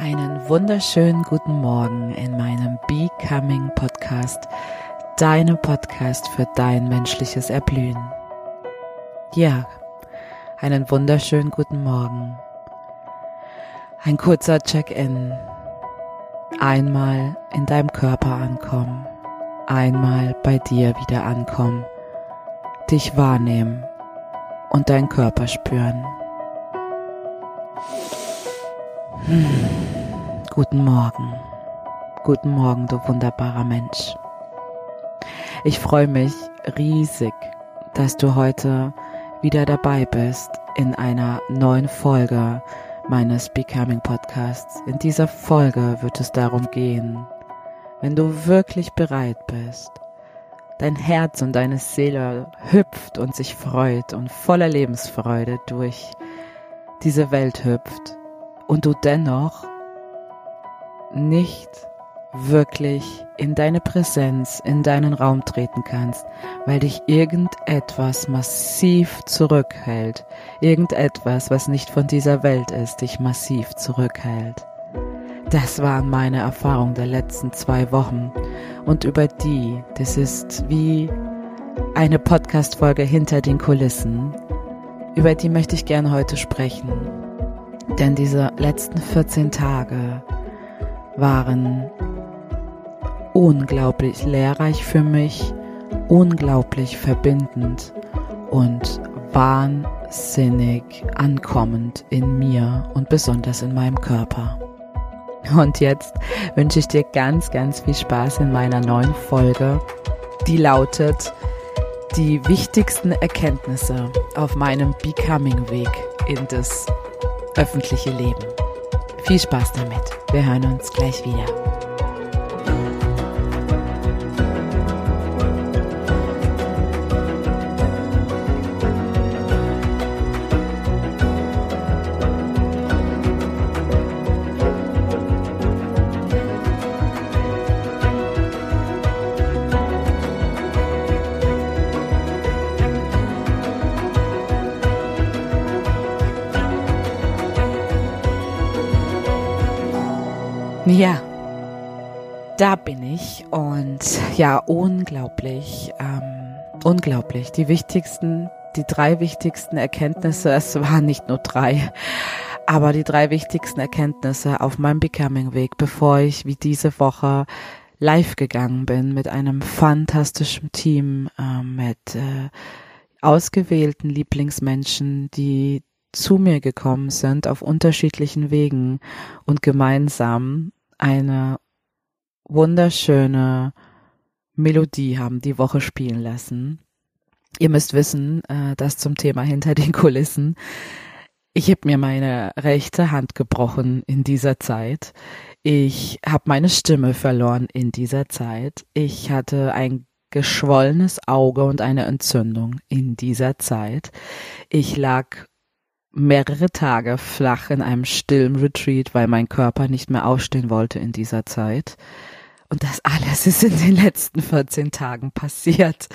Einen wunderschönen guten Morgen in meinem Becoming Podcast, deinem Podcast für dein menschliches Erblühen. Ja, einen wunderschönen guten Morgen. Ein kurzer Check-in. Einmal in deinem Körper ankommen. Einmal bei dir wieder ankommen. Dich wahrnehmen und deinen Körper spüren. Hm. Guten Morgen. Guten Morgen, du wunderbarer Mensch. Ich freue mich riesig, dass du heute wieder dabei bist in einer neuen Folge meines Becoming Podcasts. In dieser Folge wird es darum gehen, wenn du wirklich bereit bist, dein Herz und deine Seele hüpft und sich freut und voller Lebensfreude durch diese Welt hüpft und du dennoch nicht wirklich in deine Präsenz, in deinen Raum treten kannst, weil dich irgendetwas massiv zurückhält, irgendetwas, was nicht von dieser Welt ist, dich massiv zurückhält. Das waren meine Erfahrungen der letzten zwei Wochen und über die, das ist wie eine Podcast-Folge hinter den Kulissen, über die möchte ich gerne heute sprechen. Denn diese letzten 14 Tage waren unglaublich lehrreich für mich, unglaublich verbindend und wahnsinnig ankommend in mir und besonders in meinem Körper. Und jetzt wünsche ich dir ganz, ganz viel Spaß in meiner neuen Folge, die lautet die wichtigsten Erkenntnisse auf meinem Becoming-Weg in das öffentliche Leben. Viel Spaß damit. Wir hören uns gleich wieder. Da bin ich und ja, unglaublich, ähm, unglaublich. Die wichtigsten, die drei wichtigsten Erkenntnisse, es waren nicht nur drei, aber die drei wichtigsten Erkenntnisse auf meinem Becoming-Weg, bevor ich wie diese Woche live gegangen bin mit einem fantastischen Team, äh, mit äh, ausgewählten Lieblingsmenschen, die zu mir gekommen sind auf unterschiedlichen Wegen und gemeinsam eine wunderschöne Melodie haben die Woche spielen lassen. Ihr müsst wissen, äh, dass zum Thema hinter den Kulissen. Ich habe mir meine rechte Hand gebrochen in dieser Zeit. Ich habe meine Stimme verloren in dieser Zeit. Ich hatte ein geschwollenes Auge und eine Entzündung in dieser Zeit. Ich lag mehrere Tage flach in einem stillen Retreat, weil mein Körper nicht mehr aufstehen wollte in dieser Zeit. Und das alles ist in den letzten 14 Tagen passiert.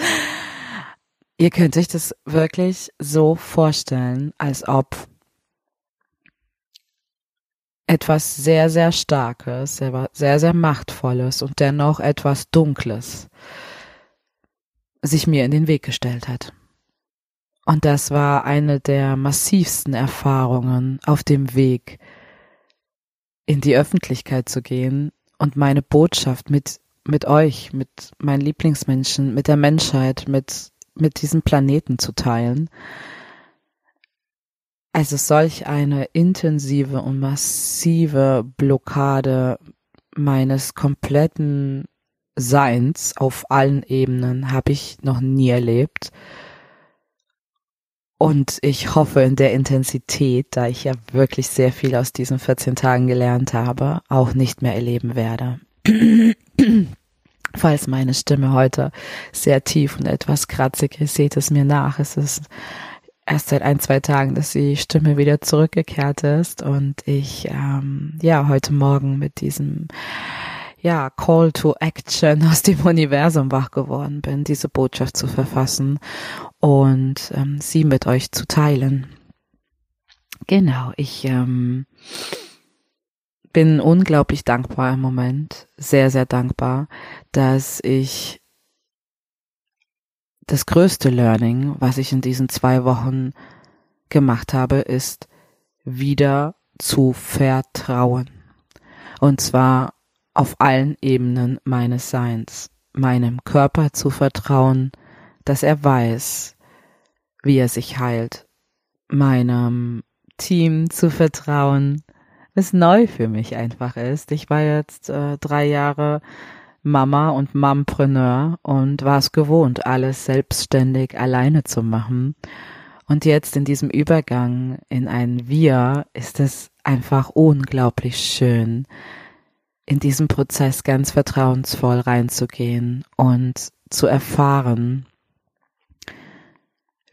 Ihr könnt euch das wirklich so vorstellen, als ob etwas sehr, sehr Starkes, sehr, sehr Machtvolles und dennoch etwas Dunkles sich mir in den Weg gestellt hat. Und das war eine der massivsten Erfahrungen auf dem Weg in die Öffentlichkeit zu gehen und meine Botschaft mit, mit euch, mit meinen Lieblingsmenschen, mit der Menschheit, mit, mit diesem Planeten zu teilen. Also solch eine intensive und massive Blockade meines kompletten Seins auf allen Ebenen habe ich noch nie erlebt. Und ich hoffe in der Intensität, da ich ja wirklich sehr viel aus diesen 14 Tagen gelernt habe, auch nicht mehr erleben werde. Falls meine Stimme heute sehr tief und etwas kratzig ist, seht es mir nach. Es ist erst seit ein, zwei Tagen, dass die Stimme wieder zurückgekehrt ist und ich ähm, ja heute Morgen mit diesem ja, Call to Action aus dem Universum wach geworden bin, diese Botschaft zu verfassen und ähm, sie mit euch zu teilen. Genau, ich ähm, bin unglaublich dankbar im Moment, sehr, sehr dankbar, dass ich das größte Learning, was ich in diesen zwei Wochen gemacht habe, ist wieder zu vertrauen. Und zwar auf allen Ebenen meines Seins, meinem Körper zu vertrauen, dass er weiß, wie er sich heilt, meinem Team zu vertrauen, es neu für mich einfach ist. Ich war jetzt äh, drei Jahre Mama und Mompreneur und war es gewohnt, alles selbstständig alleine zu machen. Und jetzt in diesem Übergang in ein Wir ist es einfach unglaublich schön, in diesem Prozess ganz vertrauensvoll reinzugehen und zu erfahren,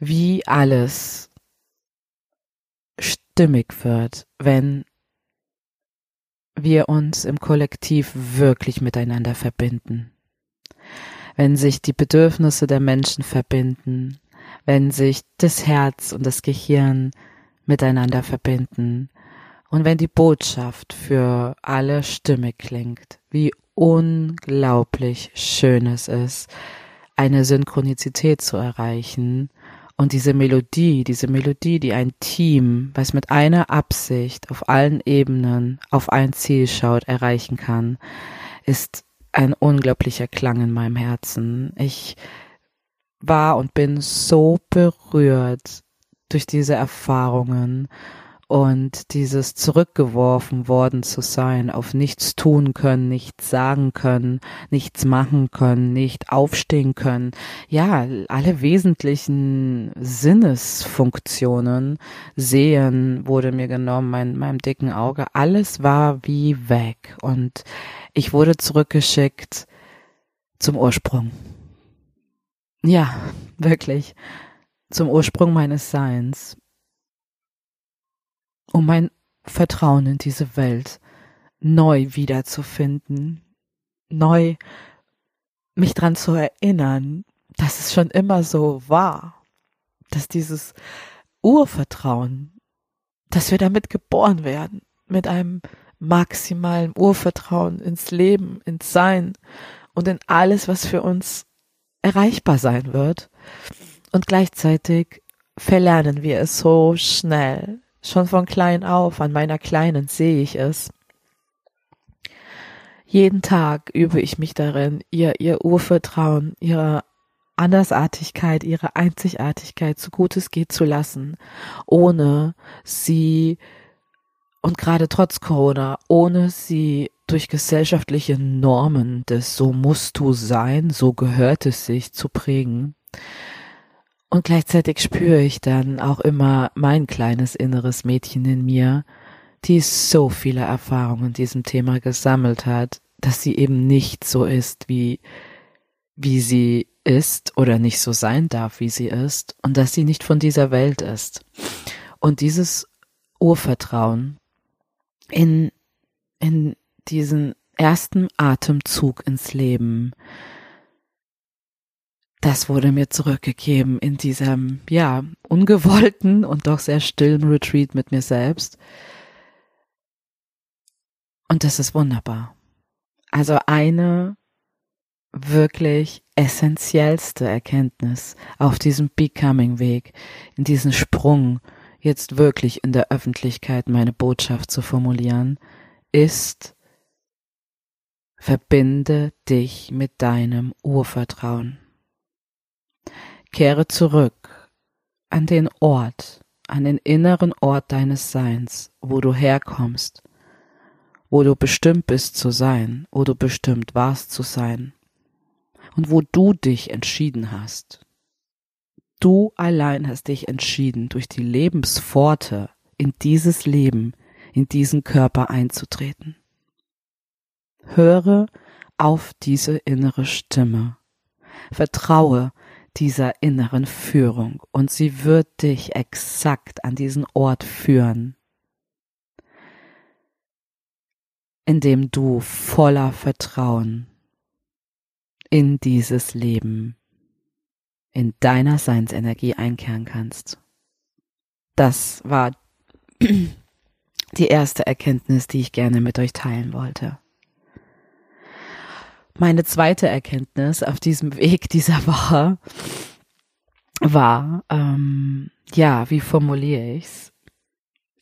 wie alles stimmig wird, wenn wir uns im Kollektiv wirklich miteinander verbinden. Wenn sich die Bedürfnisse der Menschen verbinden, wenn sich das Herz und das Gehirn miteinander verbinden und wenn die Botschaft für alle stimmig klingt, wie unglaublich schön es ist, eine Synchronizität zu erreichen und diese Melodie, diese Melodie, die ein Team, was mit einer Absicht auf allen Ebenen auf ein Ziel schaut, erreichen kann, ist ein unglaublicher Klang in meinem Herzen. Ich war und bin so berührt durch diese Erfahrungen und dieses zurückgeworfen worden zu sein, auf nichts tun können, nichts sagen können, nichts machen können, nicht aufstehen können. Ja, alle wesentlichen Sinnesfunktionen, sehen wurde mir genommen, mein, meinem dicken Auge, alles war wie weg und ich wurde zurückgeschickt zum Ursprung. Ja, wirklich, zum Ursprung meines Seins um mein Vertrauen in diese Welt neu wiederzufinden, neu mich dran zu erinnern, dass es schon immer so war, dass dieses Urvertrauen, dass wir damit geboren werden, mit einem maximalen Urvertrauen ins Leben, ins Sein und in alles, was für uns erreichbar sein wird. Und gleichzeitig verlernen wir es so schnell, Schon von klein auf, an meiner Kleinen sehe ich es. Jeden Tag übe ich mich darin, ihr, ihr Urvertrauen, ihre Andersartigkeit, ihre Einzigartigkeit so gut es geht zu lassen, ohne sie, und gerade trotz Corona, ohne sie durch gesellschaftliche Normen des so musst du sein, so gehört es sich zu prägen. Und gleichzeitig spüre ich dann auch immer mein kleines inneres Mädchen in mir, die so viele Erfahrungen in diesem Thema gesammelt hat, dass sie eben nicht so ist, wie, wie sie ist oder nicht so sein darf, wie sie ist und dass sie nicht von dieser Welt ist. Und dieses Urvertrauen in, in diesen ersten Atemzug ins Leben, das wurde mir zurückgegeben in diesem, ja, ungewollten und doch sehr stillen Retreat mit mir selbst. Und das ist wunderbar. Also eine wirklich essentiellste Erkenntnis auf diesem Becoming-Weg, in diesem Sprung, jetzt wirklich in der Öffentlichkeit meine Botschaft zu formulieren, ist, verbinde dich mit deinem Urvertrauen. Kehre zurück an den Ort, an den inneren Ort deines Seins, wo du herkommst, wo du bestimmt bist zu sein, wo du bestimmt warst zu sein und wo du dich entschieden hast. Du allein hast dich entschieden, durch die Lebenspforte in dieses Leben, in diesen Körper einzutreten. Höre auf diese innere Stimme. Vertraue, dieser inneren Führung und sie wird dich exakt an diesen Ort führen, in dem du voller Vertrauen in dieses Leben, in deiner Seinsenergie einkehren kannst. Das war die erste Erkenntnis, die ich gerne mit euch teilen wollte. Meine zweite Erkenntnis auf diesem Weg dieser Woche war, ähm, ja, wie formuliere ich's?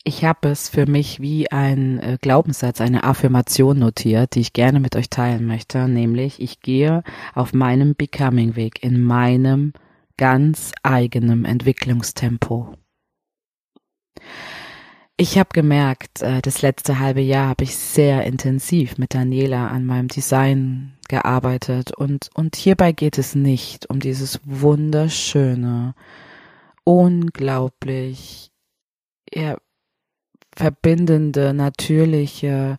Ich habe es für mich wie ein äh, Glaubenssatz, eine Affirmation notiert, die ich gerne mit euch teilen möchte, nämlich ich gehe auf meinem Becoming-Weg in meinem ganz eigenen Entwicklungstempo. Ich habe gemerkt, äh, das letzte halbe Jahr habe ich sehr intensiv mit Daniela an meinem Design gearbeitet. Und, und hierbei geht es nicht um dieses wunderschöne, unglaublich ja, verbindende, natürliche,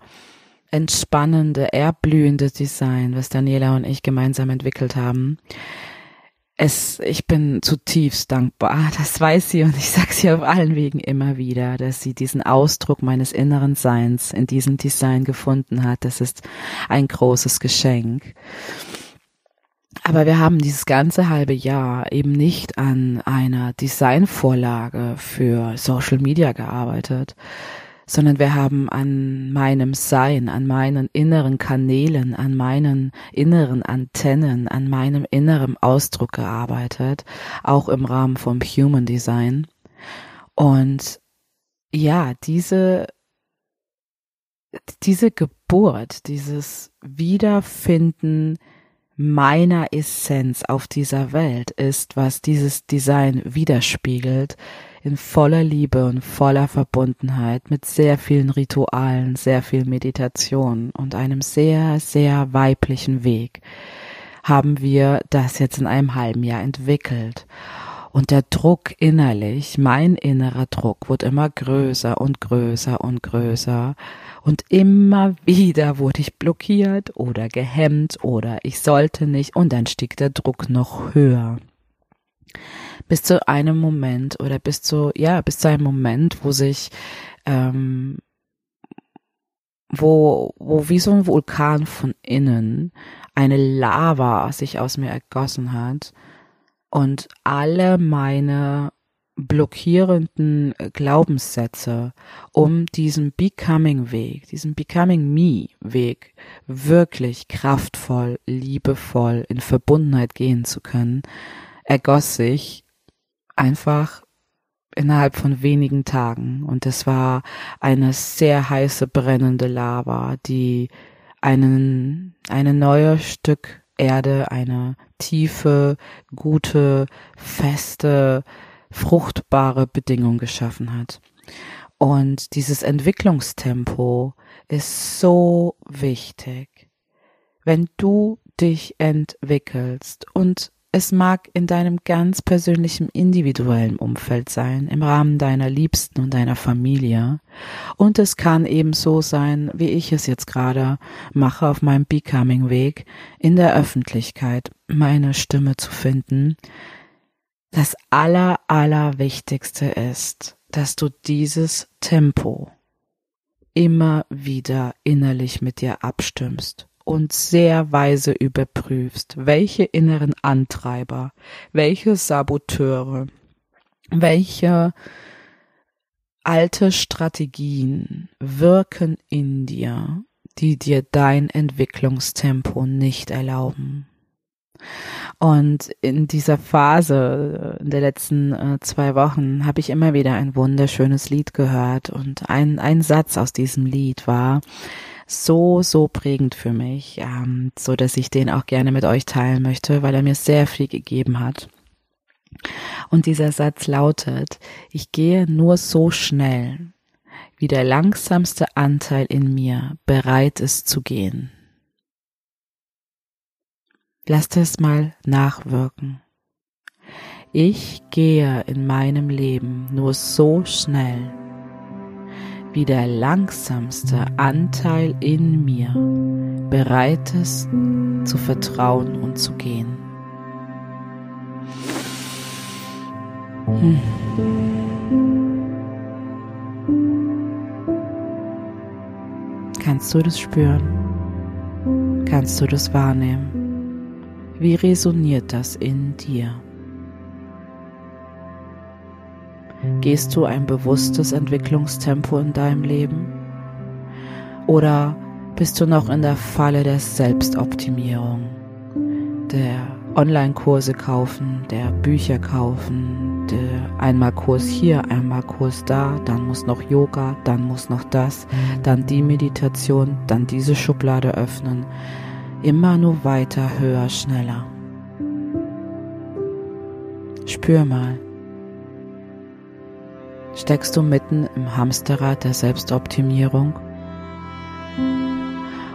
entspannende, erblühende Design, was Daniela und ich gemeinsam entwickelt haben, es, ich bin zutiefst dankbar. Das weiß sie und ich sage sie auf allen Wegen immer wieder, dass sie diesen Ausdruck meines inneren Seins in diesem Design gefunden hat. Das ist ein großes Geschenk. Aber wir haben dieses ganze halbe Jahr eben nicht an einer Designvorlage für Social Media gearbeitet, sondern wir haben an meinem Sein, an meinen inneren Kanälen, an meinen inneren Antennen, an meinem inneren Ausdruck gearbeitet, auch im Rahmen vom Human Design. Und ja, diese, diese Geburt, dieses Wiederfinden meiner Essenz auf dieser Welt ist, was dieses Design widerspiegelt, in voller Liebe und voller Verbundenheit mit sehr vielen Ritualen, sehr viel Meditation und einem sehr, sehr weiblichen Weg haben wir das jetzt in einem halben Jahr entwickelt. Und der Druck innerlich, mein innerer Druck, wird immer größer und größer und größer. Und immer wieder wurde ich blockiert oder gehemmt oder ich sollte nicht und dann stieg der Druck noch höher bis zu einem Moment oder bis zu, ja, bis zu einem Moment, wo sich, ähm, wo, wo wie so ein Vulkan von innen eine Lava sich aus mir ergossen hat und alle meine blockierenden Glaubenssätze, um diesen Becoming Weg, diesen Becoming Me Weg wirklich kraftvoll, liebevoll in Verbundenheit gehen zu können, ergoss sich einfach innerhalb von wenigen Tagen. Und es war eine sehr heiße, brennende Lava, die einen, eine neue Stück Erde, eine tiefe, gute, feste, fruchtbare Bedingung geschaffen hat. Und dieses Entwicklungstempo ist so wichtig. Wenn du dich entwickelst und es mag in deinem ganz persönlichen individuellen Umfeld sein, im Rahmen deiner Liebsten und deiner Familie. Und es kann eben so sein, wie ich es jetzt gerade mache auf meinem Becoming Weg, in der Öffentlichkeit meine Stimme zu finden. Das aller, aller Wichtigste ist, dass du dieses Tempo immer wieder innerlich mit dir abstimmst und sehr weise überprüfst, welche inneren Antreiber, welche Saboteure, welche alte Strategien wirken in dir, die dir dein Entwicklungstempo nicht erlauben. Und in dieser Phase, in der letzten äh, zwei Wochen, habe ich immer wieder ein wunderschönes Lied gehört. Und ein, ein Satz aus diesem Lied war, so, so prägend für mich, ähm, so dass ich den auch gerne mit euch teilen möchte, weil er mir sehr viel gegeben hat. Und dieser Satz lautet, ich gehe nur so schnell, wie der langsamste Anteil in mir bereit ist zu gehen. Lasst es mal nachwirken. Ich gehe in meinem Leben nur so schnell, wie der langsamste Anteil in mir bereit ist zu vertrauen und zu gehen. Hm. Kannst du das spüren? Kannst du das wahrnehmen? Wie resoniert das in dir? Gehst du ein bewusstes Entwicklungstempo in deinem Leben? Oder bist du noch in der Falle der Selbstoptimierung, der Online-Kurse kaufen, der Bücher kaufen, der einmal Kurs hier, einmal Kurs da, dann muss noch Yoga, dann muss noch das, dann die Meditation, dann diese Schublade öffnen. Immer nur weiter, höher, schneller. Spür mal. Steckst du mitten im Hamsterrad der Selbstoptimierung?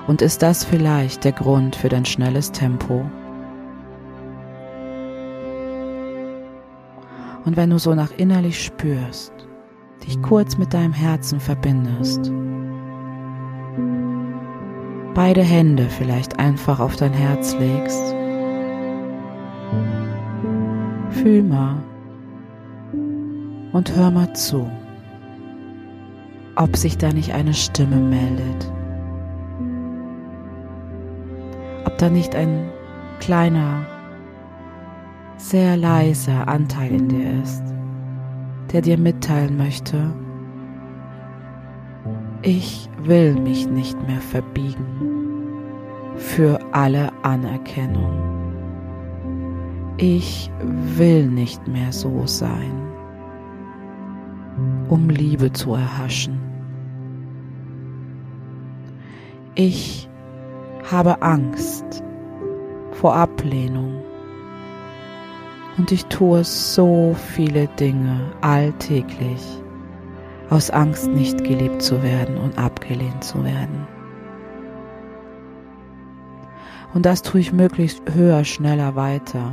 Und ist das vielleicht der Grund für dein schnelles Tempo? Und wenn du so nach innerlich spürst, dich kurz mit deinem Herzen verbindest, beide Hände vielleicht einfach auf dein Herz legst, fühl mal und hör mal zu, ob sich da nicht eine Stimme meldet, ob da nicht ein kleiner sehr leiser Anteil in dir ist, der dir mitteilen möchte, ich will mich nicht mehr verbiegen für alle Anerkennung. Ich will nicht mehr so sein, um Liebe zu erhaschen. Ich habe Angst vor Ablehnung und ich tue so viele Dinge alltäglich aus Angst nicht geliebt zu werden und abgelehnt zu werden. Und das tue ich möglichst höher, schneller weiter,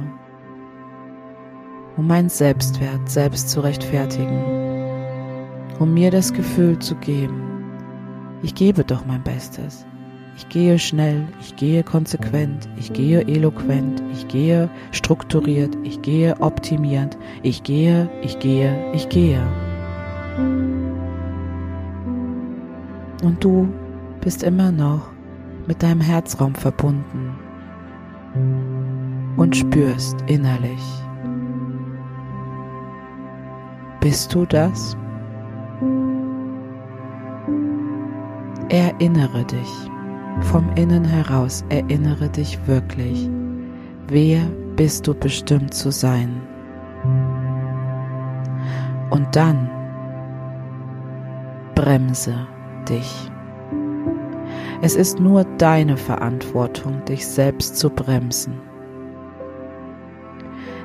um meinen Selbstwert selbst zu rechtfertigen, um mir das Gefühl zu geben, ich gebe doch mein Bestes. Ich gehe schnell, ich gehe konsequent, ich gehe eloquent, ich gehe strukturiert, ich gehe optimierend, ich gehe, ich gehe, ich gehe. Und du bist immer noch mit deinem Herzraum verbunden und spürst innerlich. Bist du das? Erinnere dich. Vom Innen heraus erinnere dich wirklich, wer bist du bestimmt zu sein. Und dann bremse dich. Es ist nur deine Verantwortung, dich selbst zu bremsen.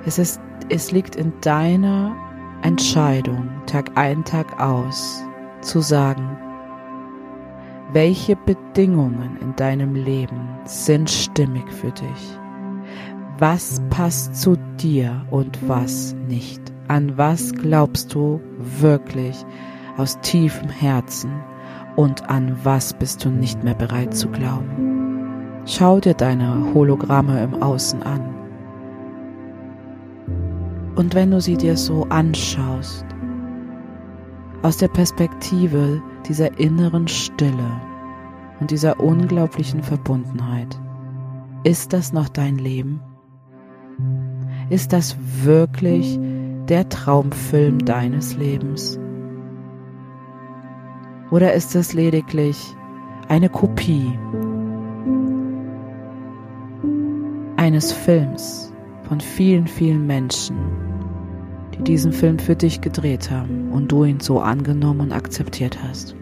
Es, ist, es liegt in deiner Entscheidung, Tag ein, Tag aus, zu sagen, welche Bedingungen in deinem Leben sind stimmig für dich? Was passt zu dir und was nicht? An was glaubst du wirklich aus tiefem Herzen und an was bist du nicht mehr bereit zu glauben? Schau dir deine Hologramme im Außen an. Und wenn du sie dir so anschaust, aus der Perspektive dieser inneren Stille und dieser unglaublichen Verbundenheit. Ist das noch dein Leben? Ist das wirklich der Traumfilm deines Lebens? Oder ist es lediglich eine Kopie eines Films von vielen, vielen Menschen, die diesen Film für dich gedreht haben und du ihn so angenommen und akzeptiert hast.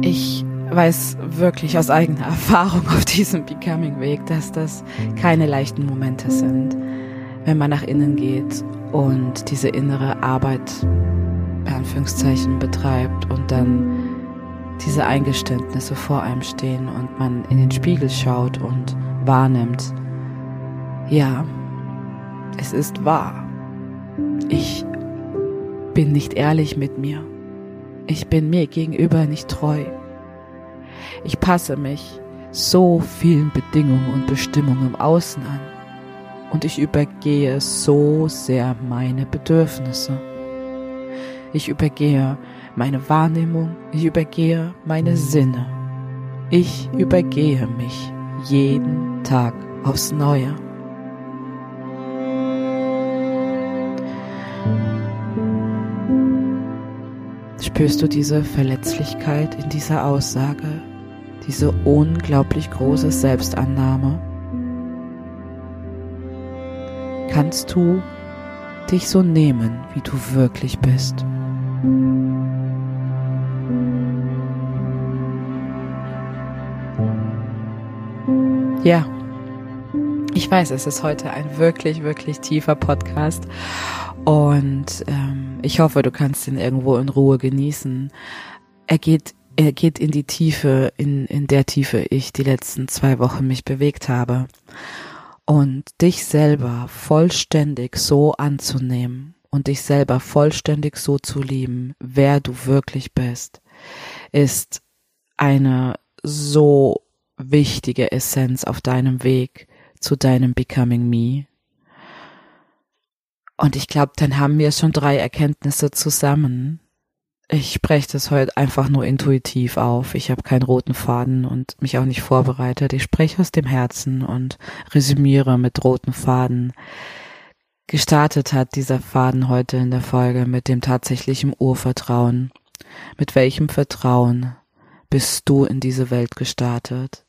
Ich weiß wirklich aus eigener Erfahrung auf diesem Becoming-Weg, dass das keine leichten Momente sind, wenn man nach innen geht und diese innere Arbeit, Anführungszeichen, betreibt und dann diese Eingeständnisse vor einem stehen und man in den Spiegel schaut und wahrnimmt, ja, es ist wahr. Ich bin nicht ehrlich mit mir. Ich bin mir gegenüber nicht treu. Ich passe mich so vielen Bedingungen und Bestimmungen im Außen an und ich übergehe so sehr meine Bedürfnisse. Ich übergehe meine Wahrnehmung, ich übergehe meine Sinne. Ich übergehe mich jeden Tag aufs Neue. Spürst du diese Verletzlichkeit in dieser Aussage, diese unglaublich große Selbstannahme? Kannst du dich so nehmen, wie du wirklich bist? Ja, ich weiß, es ist heute ein wirklich, wirklich tiefer Podcast und ähm, ich hoffe, du kannst ihn irgendwo in Ruhe genießen. Er geht, er geht in die Tiefe, in, in der Tiefe ich die letzten zwei Wochen mich bewegt habe. Und dich selber vollständig so anzunehmen und dich selber vollständig so zu lieben, wer du wirklich bist, ist eine so wichtige Essenz auf deinem Weg zu deinem Becoming Me. Und ich glaube, dann haben wir schon drei Erkenntnisse zusammen. Ich spreche das heute einfach nur intuitiv auf. Ich habe keinen roten Faden und mich auch nicht vorbereitet. Ich spreche aus dem Herzen und resümiere mit roten Faden. Gestartet hat dieser Faden heute in der Folge mit dem tatsächlichen Urvertrauen. Mit welchem Vertrauen bist du in diese Welt gestartet?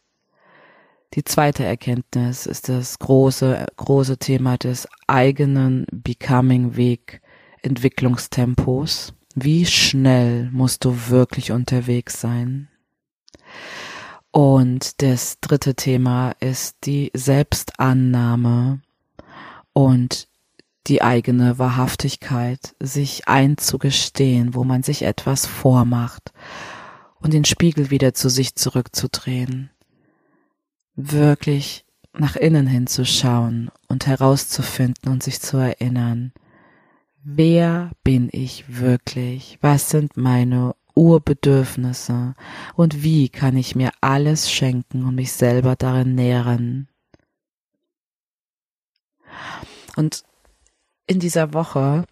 Die zweite Erkenntnis ist das große, große Thema des eigenen Becoming-Weg Entwicklungstempos. Wie schnell musst du wirklich unterwegs sein? Und das dritte Thema ist die Selbstannahme und die eigene Wahrhaftigkeit, sich einzugestehen, wo man sich etwas vormacht und den Spiegel wieder zu sich zurückzudrehen wirklich nach innen hinzuschauen und herauszufinden und sich zu erinnern, wer bin ich wirklich? Was sind meine Urbedürfnisse? Und wie kann ich mir alles schenken und mich selber darin nähren? Und in dieser Woche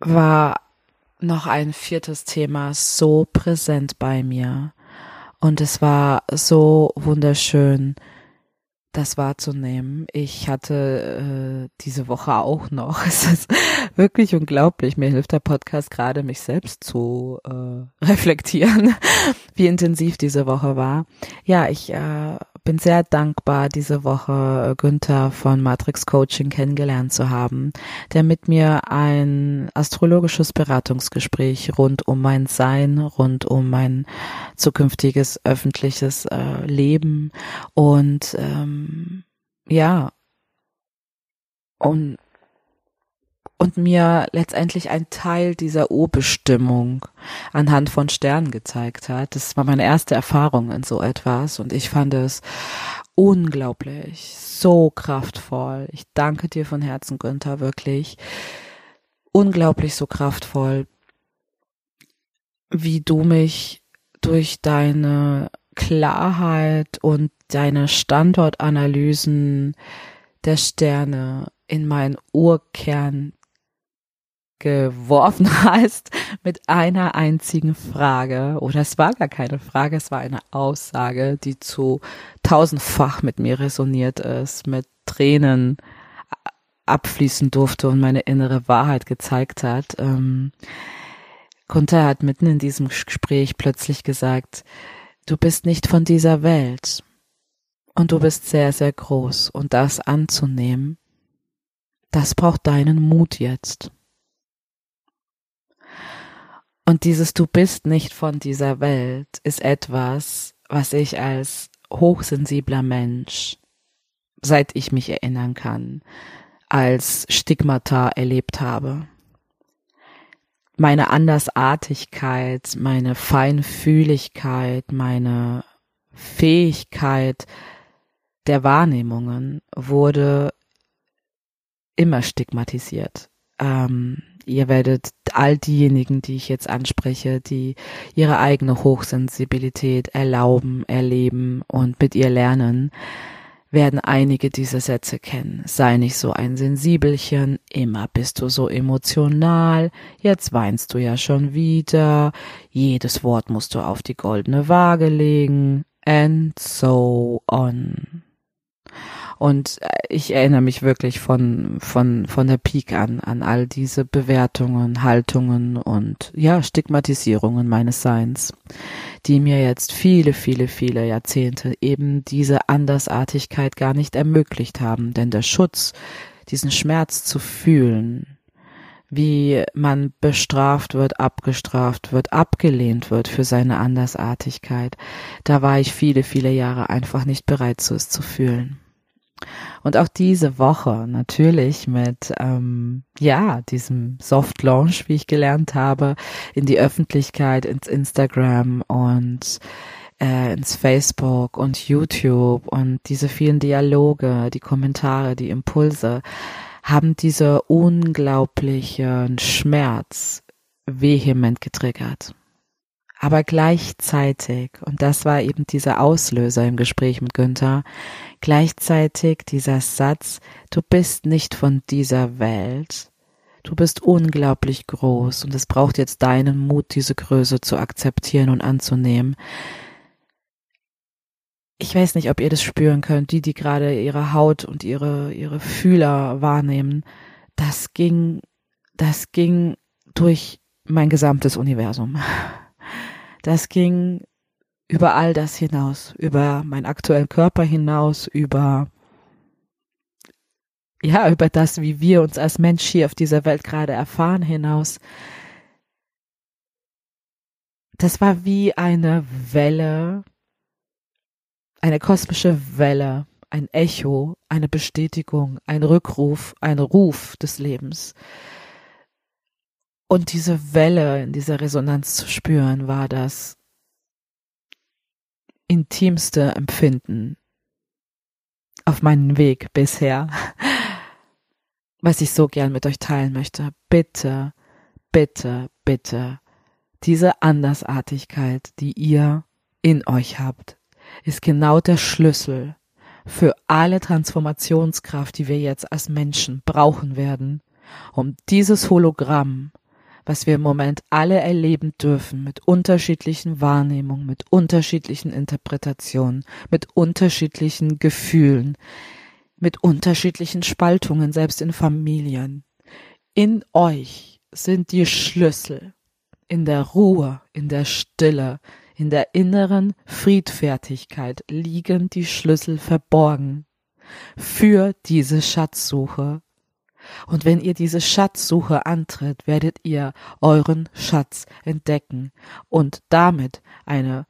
war noch ein viertes Thema so präsent bei mir. Und es war so wunderschön, das wahrzunehmen. Ich hatte äh, diese Woche auch noch. Es ist wirklich unglaublich. Mir hilft der Podcast gerade, mich selbst zu äh, reflektieren, wie intensiv diese Woche war. Ja, ich äh, bin sehr dankbar, diese Woche äh, Günther von Matrix Coaching kennengelernt zu haben, der mit mir ein astrologisches Beratungsgespräch rund um mein Sein, rund um mein zukünftiges öffentliches äh, Leben und ähm, ja, und und mir letztendlich ein Teil dieser Urbestimmung anhand von Sternen gezeigt hat. Das war meine erste Erfahrung in so etwas und ich fand es unglaublich, so kraftvoll. Ich danke dir von Herzen, Günther, wirklich. Unglaublich so kraftvoll, wie du mich durch deine Klarheit und deine Standortanalysen der Sterne in meinen Urkern geworfen hast mit einer einzigen Frage. Oder es war gar keine Frage, es war eine Aussage, die zu tausendfach mit mir resoniert ist, mit Tränen abfließen durfte und meine innere Wahrheit gezeigt hat. Ähm, Gunther hat mitten in diesem Gespräch plötzlich gesagt, du bist nicht von dieser Welt und du bist sehr, sehr groß und das anzunehmen, das braucht deinen Mut jetzt. Und dieses Du bist nicht von dieser Welt ist etwas, was ich als hochsensibler Mensch, seit ich mich erinnern kann, als Stigmata erlebt habe. Meine Andersartigkeit, meine Feinfühligkeit, meine Fähigkeit der Wahrnehmungen wurde immer stigmatisiert. Ähm, ihr werdet all diejenigen, die ich jetzt anspreche, die ihre eigene Hochsensibilität erlauben, erleben und mit ihr lernen, werden einige dieser Sätze kennen. Sei nicht so ein Sensibelchen, immer bist du so emotional, jetzt weinst du ja schon wieder, jedes Wort musst du auf die goldene Waage legen, and so on. Und äh, ich erinnere mich wirklich von, von, von der Peak an, an all diese Bewertungen, Haltungen und, ja, Stigmatisierungen meines Seins, die mir jetzt viele, viele, viele Jahrzehnte eben diese Andersartigkeit gar nicht ermöglicht haben. Denn der Schutz, diesen Schmerz zu fühlen, wie man bestraft wird, abgestraft wird, abgelehnt wird für seine Andersartigkeit. Da war ich viele, viele Jahre einfach nicht bereit, so es zu fühlen. Und auch diese Woche natürlich mit, ähm, ja, diesem Soft Launch, wie ich gelernt habe, in die Öffentlichkeit, ins Instagram und äh, ins Facebook und YouTube und diese vielen Dialoge, die Kommentare, die Impulse haben diese unglaublichen Schmerz vehement getriggert. Aber gleichzeitig, und das war eben dieser Auslöser im Gespräch mit Günther, gleichzeitig dieser Satz, du bist nicht von dieser Welt, du bist unglaublich groß und es braucht jetzt deinen Mut, diese Größe zu akzeptieren und anzunehmen, ich weiß nicht, ob ihr das spüren könnt, die, die gerade ihre Haut und ihre, ihre Fühler wahrnehmen. Das ging, das ging durch mein gesamtes Universum. Das ging über all das hinaus, über meinen aktuellen Körper hinaus, über, ja, über das, wie wir uns als Mensch hier auf dieser Welt gerade erfahren hinaus. Das war wie eine Welle, eine kosmische Welle, ein Echo, eine Bestätigung, ein Rückruf, ein Ruf des Lebens. Und diese Welle in dieser Resonanz zu spüren, war das intimste Empfinden auf meinem Weg bisher, was ich so gern mit euch teilen möchte. Bitte, bitte, bitte, diese Andersartigkeit, die ihr in euch habt, ist genau der Schlüssel für alle Transformationskraft, die wir jetzt als Menschen brauchen werden, um dieses Hologramm, was wir im Moment alle erleben dürfen, mit unterschiedlichen Wahrnehmungen, mit unterschiedlichen Interpretationen, mit unterschiedlichen Gefühlen, mit unterschiedlichen Spaltungen, selbst in Familien. In euch sind die Schlüssel, in der Ruhe, in der Stille, in der inneren Friedfertigkeit liegen die Schlüssel verborgen für diese Schatzsuche. Und wenn ihr diese Schatzsuche antritt, werdet ihr euren Schatz entdecken und damit eine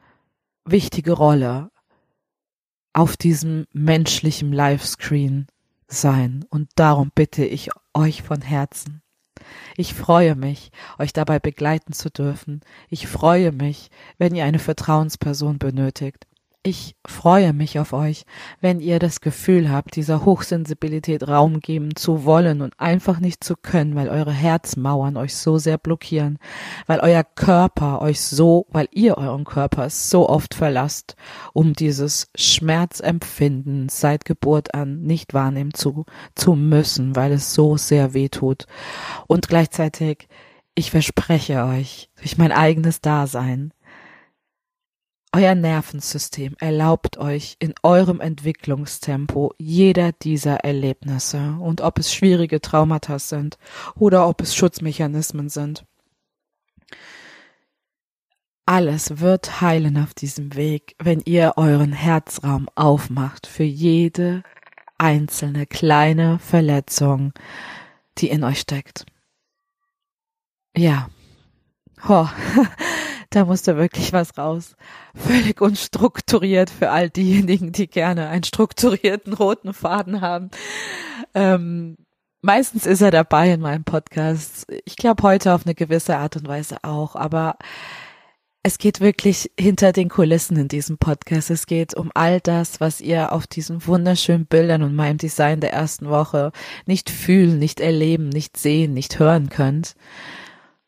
wichtige Rolle auf diesem menschlichen Livescreen sein. Und darum bitte ich euch von Herzen. Ich freue mich, euch dabei begleiten zu dürfen. Ich freue mich, wenn ihr eine Vertrauensperson benötigt. Ich freue mich auf euch, wenn ihr das Gefühl habt, dieser Hochsensibilität Raum geben zu wollen und einfach nicht zu können, weil eure Herzmauern euch so sehr blockieren, weil euer Körper euch so, weil ihr euren Körper so oft verlasst, um dieses Schmerzempfinden seit Geburt an nicht wahrnehmen zu, zu müssen, weil es so sehr weh tut. Und gleichzeitig, ich verspreche euch, durch mein eigenes Dasein, euer Nervensystem erlaubt euch in eurem Entwicklungstempo jeder dieser Erlebnisse und ob es schwierige Traumata sind oder ob es Schutzmechanismen sind. Alles wird heilen auf diesem Weg, wenn ihr euren Herzraum aufmacht für jede einzelne kleine Verletzung, die in euch steckt. Ja. Ho. da musste wirklich was raus. Völlig unstrukturiert für all diejenigen, die gerne einen strukturierten roten Faden haben. Ähm, meistens ist er dabei in meinem Podcast. Ich glaube heute auf eine gewisse Art und Weise auch, aber es geht wirklich hinter den Kulissen in diesem Podcast. Es geht um all das, was ihr auf diesen wunderschönen Bildern und meinem Design der ersten Woche nicht fühlen, nicht erleben, nicht sehen, nicht hören könnt.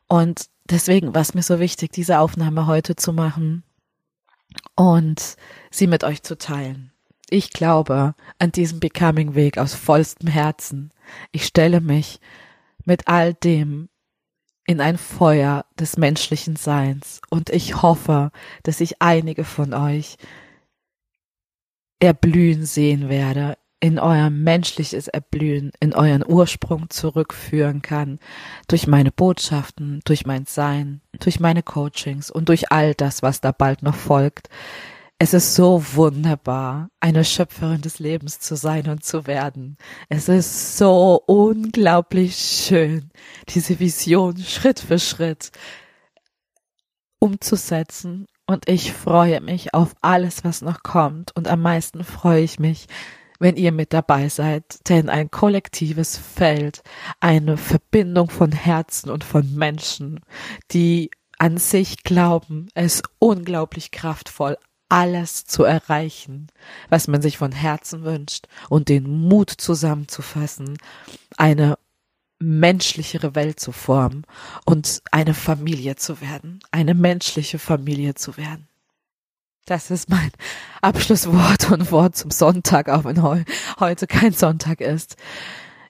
Und deswegen war es mir so wichtig, diese Aufnahme heute zu machen und sie mit euch zu teilen. Ich glaube an diesem Becoming-Weg aus vollstem Herzen. Ich stelle mich mit all dem in ein Feuer des menschlichen Seins und ich hoffe, dass ich einige von euch erblühen sehen werde in euer menschliches Erblühen, in euren Ursprung zurückführen kann, durch meine Botschaften, durch mein Sein, durch meine Coachings und durch all das, was da bald noch folgt. Es ist so wunderbar, eine Schöpferin des Lebens zu sein und zu werden. Es ist so unglaublich schön, diese Vision Schritt für Schritt umzusetzen. Und ich freue mich auf alles, was noch kommt. Und am meisten freue ich mich, wenn ihr mit dabei seid, denn ein kollektives Feld, eine Verbindung von Herzen und von Menschen, die an sich glauben, es unglaublich kraftvoll, alles zu erreichen, was man sich von Herzen wünscht und den Mut zusammenzufassen, eine menschlichere Welt zu formen und eine Familie zu werden, eine menschliche Familie zu werden. Das ist mein Abschlusswort und Wort zum Sonntag, auch wenn heu heute kein Sonntag ist.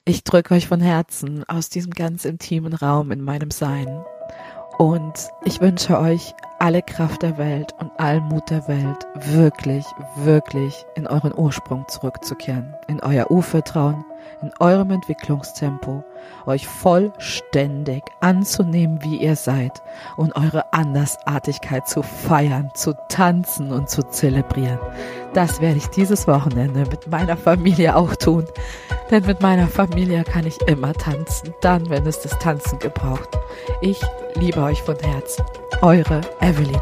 Ich drücke euch von Herzen aus diesem ganz intimen Raum in meinem Sein. Und ich wünsche euch alle Kraft der Welt und all Mut der Welt, wirklich, wirklich in euren Ursprung zurückzukehren, in euer Urvertrauen, in eurem Entwicklungstempo, euch vollständig anzunehmen, wie ihr seid und eure Andersartigkeit zu feiern, zu tanzen und zu zelebrieren. Das werde ich dieses Wochenende mit meiner Familie auch tun, denn mit meiner Familie kann ich immer tanzen, dann, wenn es das Tanzen gebraucht. Ich liebe euch von Herzen. Eure Evelyn.